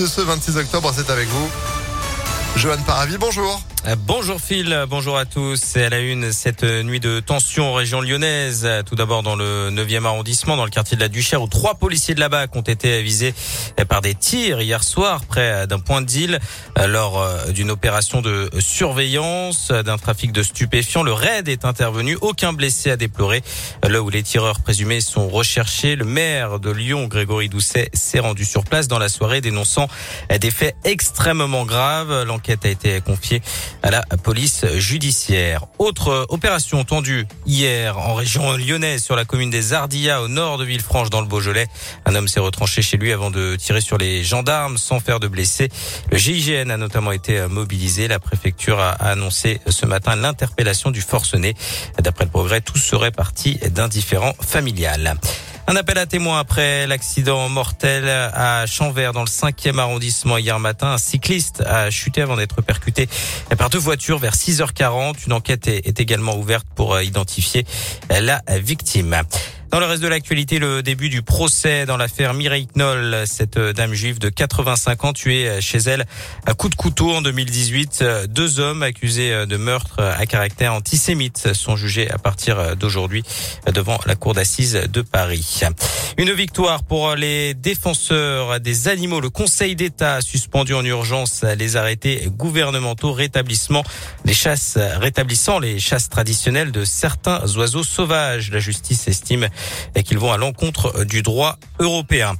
de ce 26 octobre, c'est avec vous. Johan Paravi, bonjour. Euh, bonjour Phil, bonjour à tous. C'est à la une cette nuit de tension en région lyonnaise. Tout d'abord dans le 9e arrondissement, dans le quartier de la Duchère, où trois policiers de la BAC ont été visés par des tirs hier soir près d'un point de deal lors euh, d'une opération de surveillance d'un trafic de stupéfiants. Le raid est intervenu, aucun blessé à déplorer. Là où les tireurs présumés sont recherchés, le maire de Lyon, Grégory Doucet, s'est rendu sur place dans la soirée dénonçant des faits extrêmement graves. L'enquête a été confiée à la police judiciaire. Autre opération tendue hier en région lyonnaise sur la commune des Ardillas au nord de Villefranche dans le Beaujolais. Un homme s'est retranché chez lui avant de tirer sur les gendarmes sans faire de blessés. Le GIGN a notamment été mobilisé. La préfecture a annoncé ce matin l'interpellation du forcené. D'après le progrès, tout serait parti d'un différent familial. Un appel à témoins après l'accident mortel à Chanvert dans le 5e arrondissement hier matin. Un cycliste a chuté avant d'être percuté par deux voitures vers 6h40. Une enquête est également ouverte pour identifier la victime. Dans le reste de l'actualité, le début du procès dans l'affaire Mireille Knoll, cette dame juive de 85 ans tuée chez elle à coup de couteau en 2018. Deux hommes accusés de meurtre à caractère antisémite sont jugés à partir d'aujourd'hui devant la cour d'assises de Paris. Une victoire pour les défenseurs des animaux. Le Conseil d'État a suspendu en urgence les arrêtés gouvernementaux rétablissement les chasses, rétablissant les chasses traditionnelles de certains oiseaux sauvages. La justice estime et qu'ils vont à l'encontre du droit européen.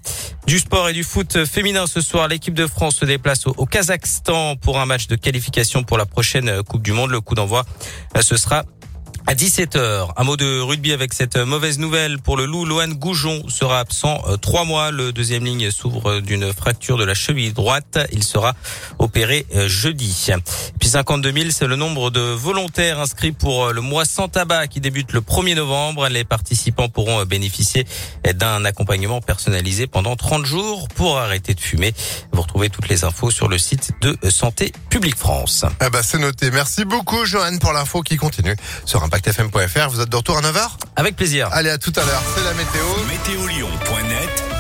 Du sport et du foot féminin ce soir, l'équipe de France se déplace au, Kazakhstan pour un match de qualification pour la prochaine Coupe du Monde. Le coup d'envoi, ce sera à 17h, un mot de rugby avec cette mauvaise nouvelle pour le loup. Lohan Goujon sera absent trois mois. Le deuxième ligne s'ouvre d'une fracture de la cheville droite. Il sera opéré jeudi. Puis 52 000, c'est le nombre de volontaires inscrits pour le mois sans tabac qui débute le 1er novembre. Les participants pourront bénéficier d'un accompagnement personnalisé pendant 30 jours pour arrêter de fumer. Vous retrouvez toutes les infos sur le site de Santé publique France. Ah bah c'est noté. Merci beaucoup Johan pour l'info qui continue sur Impact impactfm.fr. Vous êtes de retour à 9h Avec plaisir. Allez, à tout à l'heure. C'est la météo. Météolion.net